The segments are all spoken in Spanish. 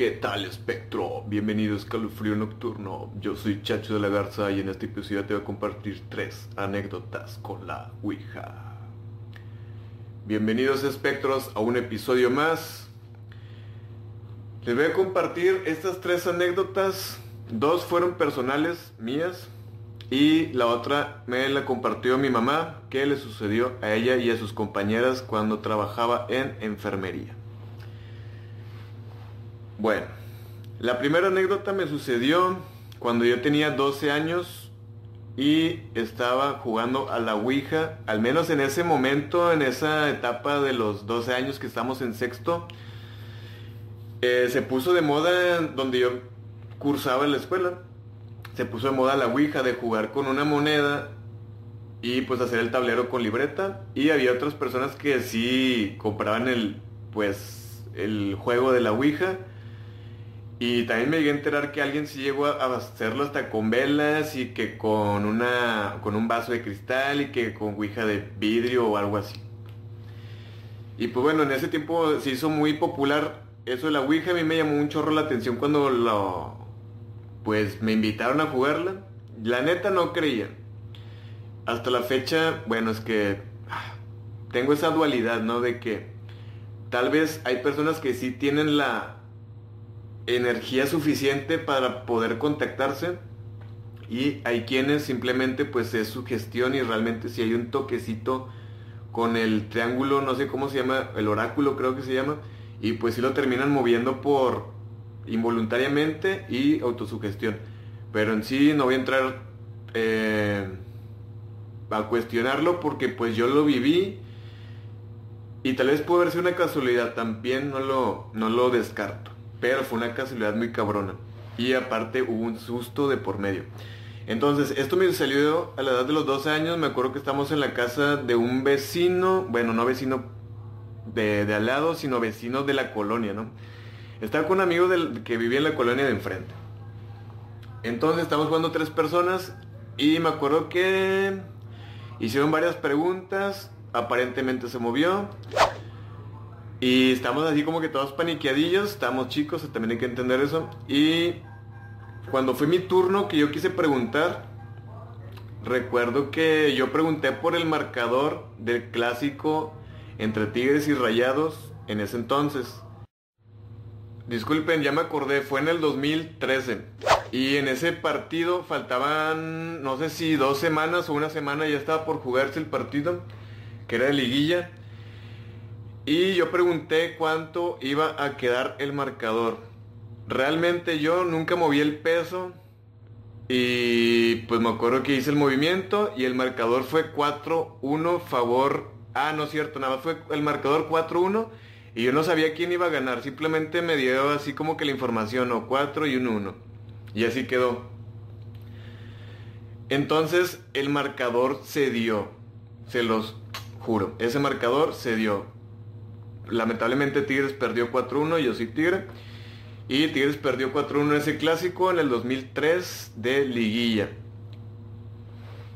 ¿Qué tal espectro? Bienvenido a Frío Nocturno. Yo soy Chacho de la Garza y en este episodio te voy a compartir tres anécdotas con la Ouija. Bienvenidos espectros a un episodio más. Les voy a compartir estas tres anécdotas. Dos fueron personales mías y la otra me la compartió mi mamá que le sucedió a ella y a sus compañeras cuando trabajaba en enfermería. Bueno, la primera anécdota me sucedió cuando yo tenía 12 años y estaba jugando a la Ouija, al menos en ese momento, en esa etapa de los 12 años que estamos en sexto, eh, se puso de moda donde yo cursaba en la escuela, se puso de moda la Ouija de jugar con una moneda y pues hacer el tablero con libreta. Y había otras personas que sí compraban el pues el juego de la Ouija y también me llegué a enterar que alguien sí llegó a hacerlo hasta con velas y que con una con un vaso de cristal y que con ouija de vidrio o algo así. Y pues bueno, en ese tiempo se hizo muy popular eso de la ouija, a mí me llamó un chorro la atención cuando lo pues me invitaron a jugarla. La neta no creía. Hasta la fecha, bueno, es que ah, tengo esa dualidad, ¿no? De que tal vez hay personas que sí tienen la energía suficiente para poder contactarse y hay quienes simplemente pues es su gestión y realmente si hay un toquecito con el triángulo, no sé cómo se llama, el oráculo creo que se llama, y pues si lo terminan moviendo por involuntariamente y autosugestión. Pero en sí no voy a entrar eh, a cuestionarlo porque pues yo lo viví y tal vez puede sido una casualidad, también no lo, no lo descarto. Pero fue una casualidad muy cabrona. Y aparte hubo un susto de por medio. Entonces, esto me salió a la edad de los 12 años. Me acuerdo que estamos en la casa de un vecino. Bueno, no vecino de, al lado, sino vecino de la colonia, ¿no? Estaba con un amigo del, que vivía en la colonia de enfrente. Entonces, estamos jugando tres personas. Y me acuerdo que hicieron varias preguntas. Aparentemente se movió. Y estamos así como que todos paniqueadillos, estamos chicos, también hay que entender eso. Y cuando fue mi turno que yo quise preguntar, recuerdo que yo pregunté por el marcador del clásico entre Tigres y Rayados en ese entonces. Disculpen, ya me acordé, fue en el 2013. Y en ese partido faltaban, no sé si dos semanas o una semana ya estaba por jugarse el partido, que era de liguilla. Y yo pregunté cuánto iba a quedar el marcador. Realmente yo nunca moví el peso. Y pues me acuerdo que hice el movimiento y el marcador fue 4-1 favor. Ah, no es cierto, nada más fue el marcador 4-1 y yo no sabía quién iba a ganar. Simplemente me dio así como que la información, o 4 y un 1. Y así quedó. Entonces el marcador se dio. Se los juro. Ese marcador se dio lamentablemente Tigres perdió 4-1, yo soy Tigre. Y Tigres perdió 4-1 ese clásico en el 2003 de liguilla.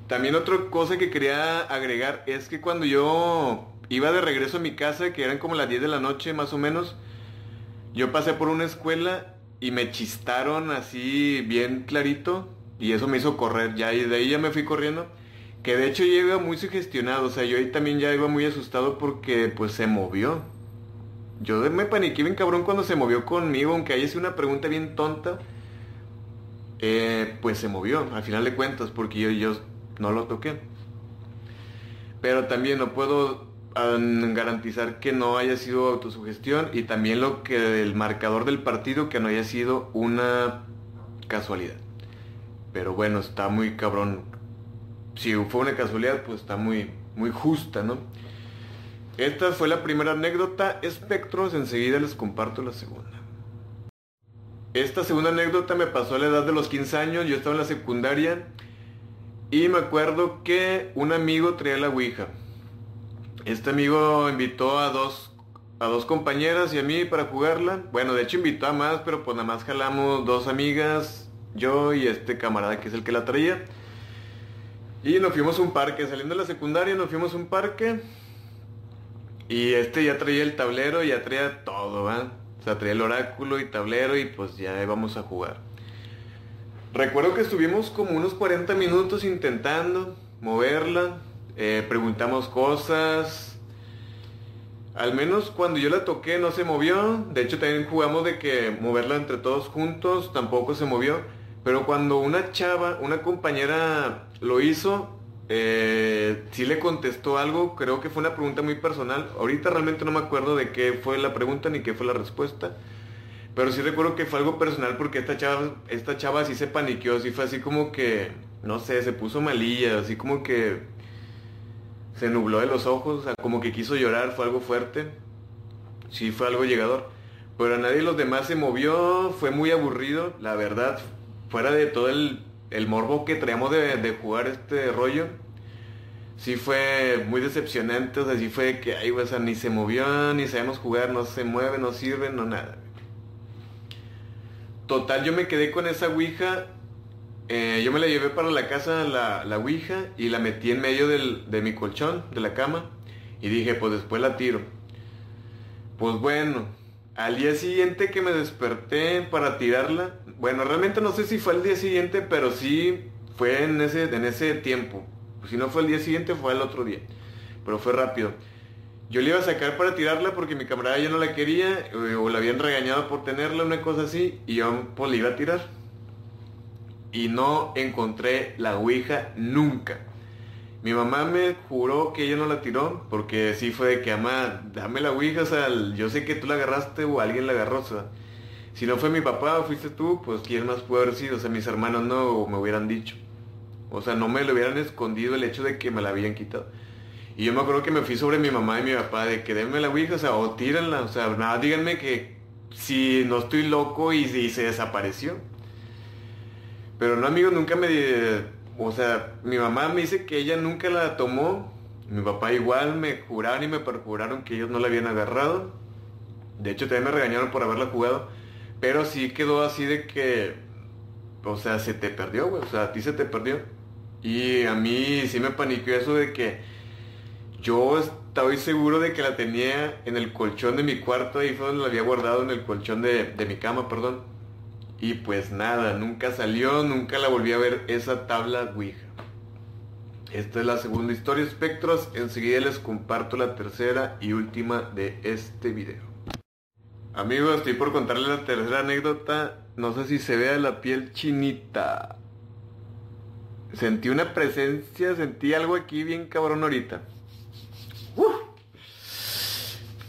También otra cosa que quería agregar es que cuando yo iba de regreso a mi casa, que eran como las 10 de la noche más o menos, yo pasé por una escuela y me chistaron así bien clarito y eso me hizo correr ya y de ahí ya me fui corriendo. Que de hecho yo iba muy sugestionado, o sea, yo ahí también ya iba muy asustado porque pues se movió. Yo me paniqué bien cabrón cuando se movió conmigo, aunque haya sido una pregunta bien tonta. Eh, pues se movió, al final de cuentas, porque yo, yo no lo toqué. Pero también no puedo garantizar que no haya sido autosugestión y también lo que el marcador del partido que no haya sido una casualidad. Pero bueno, está muy cabrón. Si fue una casualidad, pues está muy, muy justa, ¿no? Esta fue la primera anécdota, espectros, enseguida les comparto la segunda. Esta segunda anécdota me pasó a la edad de los 15 años, yo estaba en la secundaria y me acuerdo que un amigo traía la Ouija. Este amigo invitó a dos, a dos compañeras y a mí para jugarla. Bueno, de hecho invitó a más, pero pues nada más jalamos dos amigas, yo y este camarada que es el que la traía. Y nos fuimos a un parque, saliendo de la secundaria nos fuimos a un parque y este ya traía el tablero, ya traía todo, ¿va? O sea, traía el oráculo y tablero y pues ya íbamos a jugar. Recuerdo que estuvimos como unos 40 minutos intentando moverla, eh, preguntamos cosas. Al menos cuando yo la toqué no se movió. De hecho también jugamos de que moverla entre todos juntos tampoco se movió. Pero cuando una chava, una compañera lo hizo, eh, sí le contestó algo, creo que fue una pregunta muy personal. Ahorita realmente no me acuerdo de qué fue la pregunta ni qué fue la respuesta. Pero sí recuerdo que fue algo personal porque esta chava, esta chava sí se paniqueó, sí fue así como que, no sé, se puso malilla, así como que se nubló de los ojos, o sea, como que quiso llorar, fue algo fuerte. Sí fue algo llegador. Pero a nadie de los demás se movió, fue muy aburrido, la verdad, fuera de todo el, morbo que traíamos de, jugar este rollo. Sí fue muy decepcionante, o sea, sí fue que, ay, o ni se movió, ni sabemos jugar, no se mueve, no sirve, no nada. Total, yo me quedé con esa Ouija. Eh, yo me la llevé para la casa, la, la Ouija, y la metí en medio de mi colchón, de la cama. Y dije, pues después la tiro. Pues bueno, al día siguiente que me desperté para tirarla, bueno, realmente no sé si fue al día siguiente, pero sí fue en ese, en ese tiempo. Si no fue el día siguiente, fue el otro día. Pero fue rápido. Yo le iba a sacar para tirarla porque mi camarada ya no la quería eh, o la habían regañado por tenerla, una cosa así, y yo pues le iba a tirar. Y no encontré la Ouija nunca. Mi mamá me juró que ella no la tiró porque sí fue de que, ama, dame la Ouija, o sea, yo sé que tú la agarraste o alguien la agarró, o sea, si no fue mi papá o fuiste tú, pues quién más puede haber sido, o sea, mis hermanos no me hubieran dicho. O sea, no me lo hubieran escondido el hecho de que me la habían quitado. Y yo me acuerdo que me fui sobre mi mamá y mi papá de que denme la Ouija, o sea, o tírenla, o sea, nada, díganme que si no estoy loco y, si se desapareció. Pero no, amigo, nunca me... O sea, mi mamá me dice que ella nunca la tomó. Mi papá igual me juraron y me perjuraron que ellos no la habían agarrado. De hecho, también me regañaron por haberla jugado. Pero sí quedó así de que... O sea, se te perdió, güey. O sea, a ti se te perdió. Y a mí sí me paniquó eso de que yo estaba seguro de que la tenía en el colchón de mi cuarto, ahí fue donde la había guardado en el colchón de, mi cama, perdón. Y pues nada, nunca salió, nunca la volví a ver esa tabla Ouija. Esta es la segunda historia, espectros. Enseguida les comparto la tercera y última de este video. Amigos, estoy por contarles la tercera anécdota. No sé si se vea la piel chinita. Sentí una presencia, sentí algo aquí bien cabrón ahorita.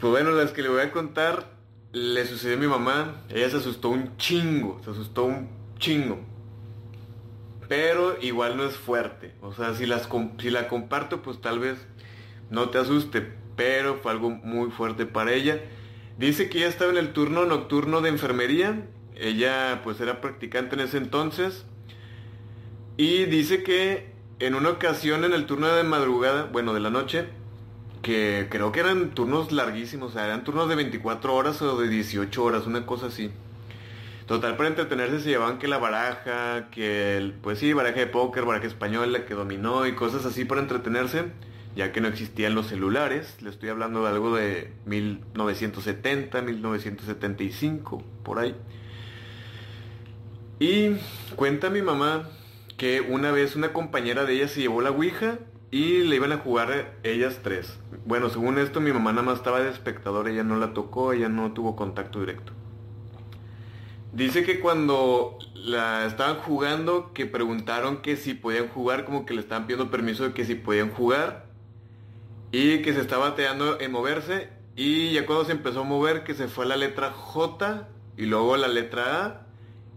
Pues bueno, las que le voy a contar le sucedió a mi mamá. Ella se asustó un chingo, se asustó un chingo. Pero igual no es fuerte. O sea, si, las, si la comparto, pues tal vez no te asuste. Pero fue algo muy fuerte para ella. Dice que ella estaba en el turno nocturno de enfermería. Ella pues era practicante en ese entonces. Y dice que en una ocasión en el turno de madrugada, bueno, de la noche, que creo que eran turnos larguísimos, o sea, eran turnos de 24 horas o de 18 horas, una cosa así. Total, para entretenerse se llevaban que la baraja, que el, pues sí, baraja de póker, baraja española, que dominó y cosas así para entretenerse, ya que no existían los celulares. Le estoy hablando de algo de 1970, 1975, por ahí. Y cuenta mi mamá que una vez una compañera de ella se llevó la Ouija y le iban a jugar ellas tres. Bueno, según esto mi mamá nada más estaba de espectador, ella no la tocó, ella no tuvo contacto directo. Dice que cuando la estaban jugando, que preguntaron que si podían jugar, como que le estaban pidiendo permiso de que si podían jugar. Y que se estaba bateando en moverse. Y ya cuando se empezó a mover, que se fue a la letra J, y luego la letra A,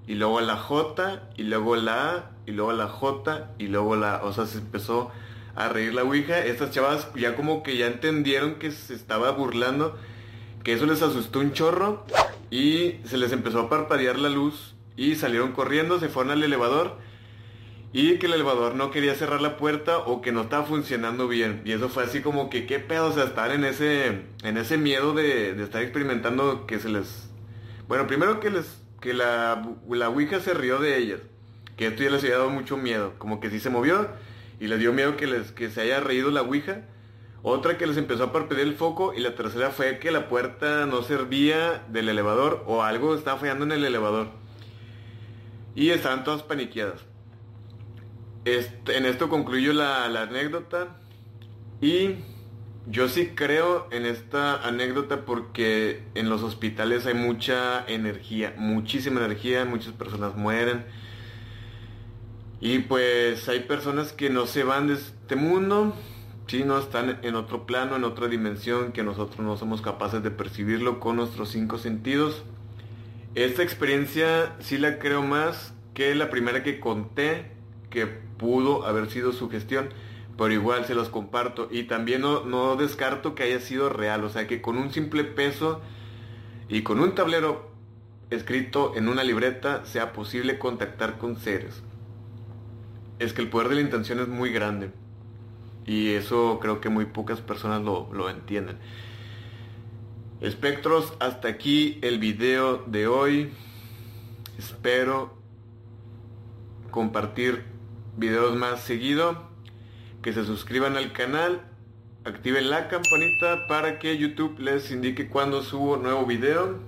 y luego la J, y luego la A, y luego la J, y luego la... O sea, se empezó a reír la Ouija. Estas chavas ya como que ya entendieron que se estaba burlando, que eso les asustó un chorro y se les empezó a parpadear la luz y salieron corriendo, se fueron al elevador y que el elevador no quería cerrar la puerta o que no estaba funcionando bien. Y eso fue así como que qué pedo, o sea, estar en ese, en ese miedo de, estar experimentando que se les... Bueno, primero que les que la, la Ouija se rió de ellas, que esto ya les había dado mucho miedo, como que sí se movió y les dio miedo que, les, que se haya reído la Ouija. Otra que les empezó a parpadear el foco y la tercera fue que la puerta no servía del elevador o algo estaba fallando en el elevador. Y estaban todas paniqueadas. Este, en esto concluyo la, la anécdota. Y yo sí creo en esta anécdota porque en los hospitales hay mucha energía, muchísima energía, muchas personas mueren. Y pues hay personas que no se van de este mundo, si no están en otro plano, en otra dimensión que nosotros no somos capaces de percibirlo con nuestros cinco sentidos. Esta experiencia sí la creo más que la primera que conté que pudo haber sido su gestión, pero igual se los comparto y también no, no descarto que haya sido real, o sea que con un simple peso y con un tablero escrito en una libreta sea posible contactar con seres. Es que el poder de la intención es muy grande. Y eso creo que muy pocas personas lo, lo entienden. Espectros, hasta aquí el video de hoy. Espero compartir videos más seguido. Que se suscriban al canal. Activen la campanita para que YouTube les indique cuando subo nuevo video.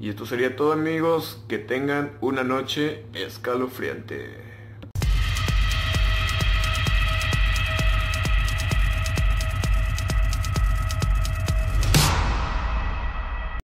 Y esto sería todo amigos. Que tengan una noche escalofriante.